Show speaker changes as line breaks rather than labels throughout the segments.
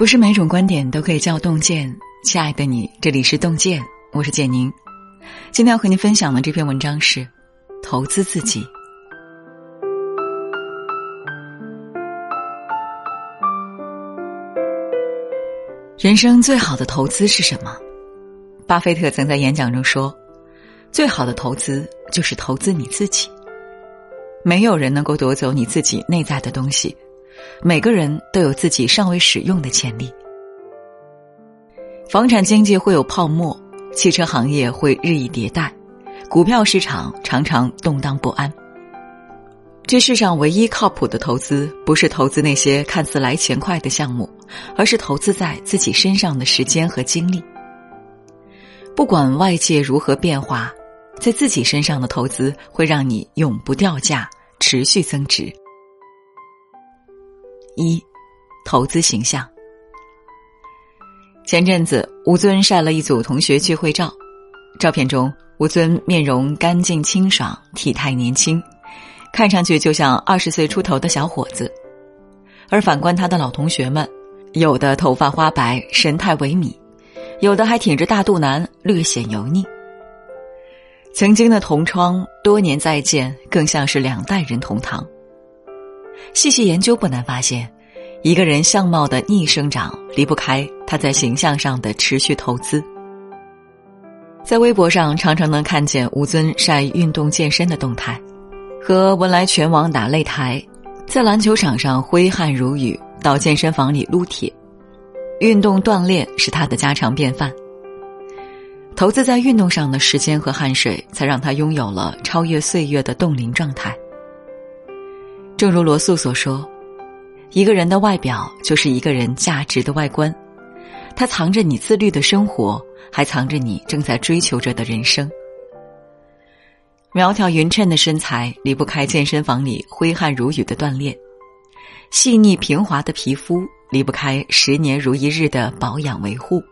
不是每种观点都可以叫洞见，亲爱的你，这里是洞见，我是简宁。今天要和您分享的这篇文章是：投资自己。人生最好的投资是什么？巴菲特曾在演讲中说：“最好的投资就是投资你自己。没有人能够夺走你自己内在的东西。”每个人都有自己尚未使用的潜力。房产经济会有泡沫，汽车行业会日益迭代，股票市场常常动荡不安。这世上唯一靠谱的投资，不是投资那些看似来钱快的项目，而是投资在自己身上的时间和精力。不管外界如何变化，在自己身上的投资会让你永不掉价，持续增值。一，投资形象。前阵子，吴尊晒了一组同学聚会照，照片中吴尊面容干净清爽，体态年轻，看上去就像二十岁出头的小伙子。而反观他的老同学们，有的头发花白，神态萎靡；有的还挺着大肚腩，略显油腻。曾经的同窗，多年再见，更像是两代人同堂。细细研究，不难发现，一个人相貌的逆生长离不开他在形象上的持续投资。在微博上，常常能看见吴尊晒运动健身的动态，和文莱拳王打擂台，在篮球场上挥汗如雨，到健身房里撸铁，运动锻炼是他的家常便饭。投资在运动上的时间和汗水，才让他拥有了超越岁月的冻龄状态。正如罗素所说：“一个人的外表就是一个人价值的外观，它藏着你自律的生活，还藏着你正在追求着的人生。苗条匀称的身材离不开健身房里挥汗如雨的锻炼，细腻平滑的皮肤离不开十年如一日的保养维护，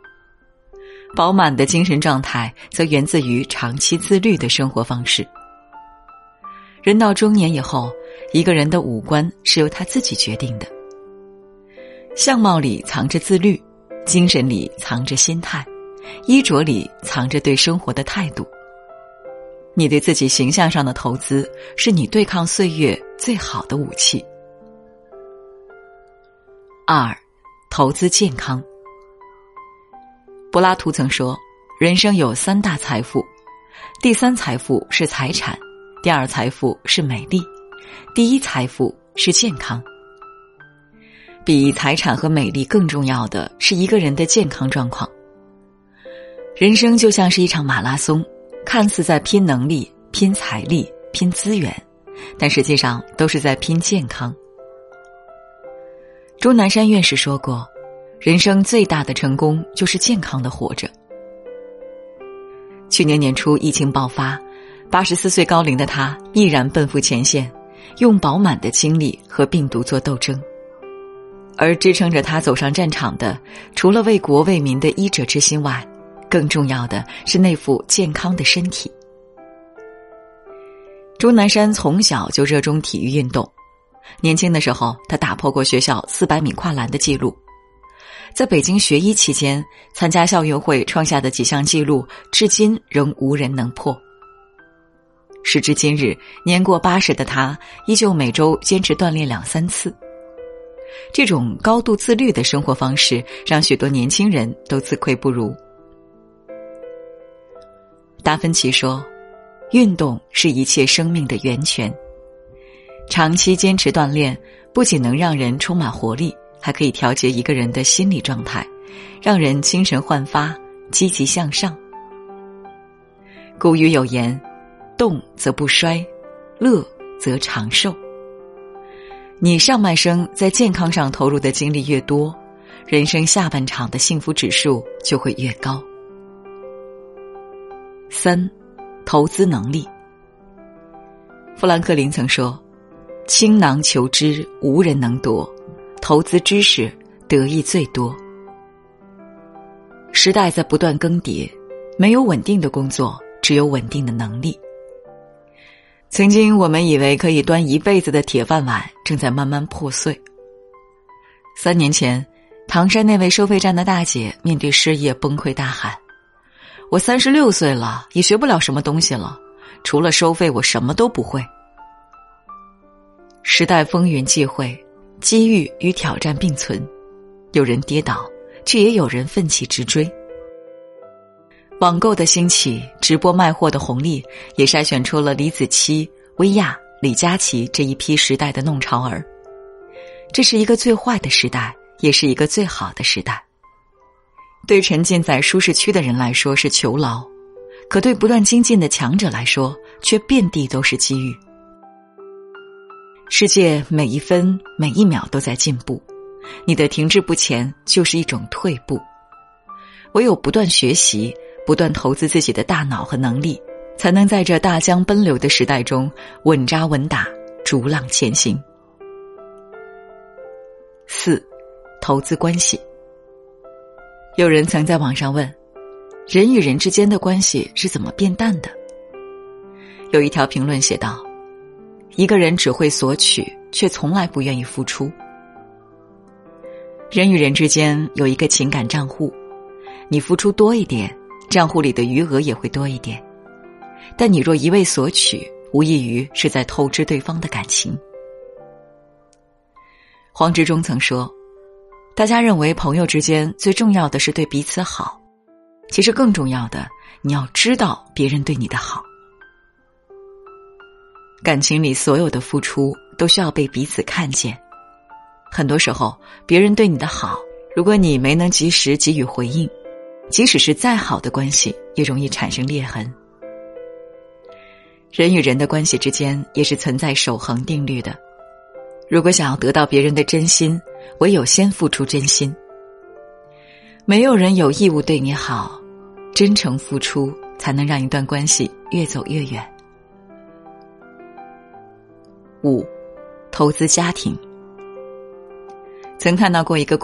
饱满的精神状态则源自于长期自律的生活方式。人到中年以后。”一个人的五官是由他自己决定的，相貌里藏着自律，精神里藏着心态，衣着里藏着对生活的态度。你对自己形象上的投资，是你对抗岁月最好的武器。二，投资健康。柏拉图曾说，人生有三大财富，第三财富是财产，第二财富是美丽。第一财富是健康，比财产和美丽更重要的是一个人的健康状况。人生就像是一场马拉松，看似在拼能力、拼财力、拼资源，但实际上都是在拼健康。钟南山院士说过：“人生最大的成功就是健康的活着。”去年年初疫情爆发，八十四岁高龄的他毅然奔赴前线。用饱满的精力和病毒做斗争，而支撑着他走上战场的，除了为国为民的医者之心外，更重要的是那副健康的身体。钟南山从小就热衷体育运动，年轻的时候他打破过学校四百米跨栏的记录，在北京学医期间参加校运会创下的几项纪录，至今仍无人能破。时至今日，年过八十的他依旧每周坚持锻炼两三次。这种高度自律的生活方式，让许多年轻人都自愧不如。达芬奇说：“运动是一切生命的源泉。长期坚持锻炼，不仅能让人充满活力，还可以调节一个人的心理状态，让人精神焕发、积极向上。”古语有言。动则不衰，乐则长寿。你上半生在健康上投入的精力越多，人生下半场的幸福指数就会越高。三，投资能力。富兰克林曾说：“倾囊求知，无人能夺；投资知识，得益最多。”时代在不断更迭，没有稳定的工作，只有稳定的能力。曾经，我们以为可以端一辈子的铁饭碗，正在慢慢破碎。三年前，唐山那位收费站的大姐面对失业崩溃大喊：“我三十六岁了，也学不了什么东西了，除了收费，我什么都不会。”时代风云际会，机遇与挑战并存，有人跌倒，却也有人奋起直追。网购的兴起，直播卖货的红利，也筛选出了李子柒、薇娅、李佳琦这一批时代的弄潮儿。这是一个最坏的时代，也是一个最好的时代。对沉浸在舒适区的人来说是囚牢，可对不断精进的强者来说，却遍地都是机遇。世界每一分每一秒都在进步，你的停滞不前就是一种退步。唯有不断学习，不断投资自己的大脑和能力，才能在这大江奔流的时代中稳扎稳打，逐浪前行。四，投资关系。有人曾在网上问：人与人之间的关系是怎么变淡的？有一条评论写道。一个人只会索取，却从来不愿意付出。人与人之间有一个情感账户，你付出多一点，账户里的余额也会多一点。但你若一味索取，无异于是在透支对方的感情。黄执中曾说：“大家认为朋友之间最重要的是对彼此好，其实更重要的，你要知道别人对你的好。”感情里所有的付出都需要被彼此看见，很多时候别人对你的好，如果你没能及时给予回应，即使是再好的关系，也容易产生裂痕。人与人的关系之间也是存在守恒定律的，如果想要得到别人的真心，唯有先付出真心。没有人有义务对你好，真诚付出才能让一段关系越走越远。五，投资家庭。曾看到过一个。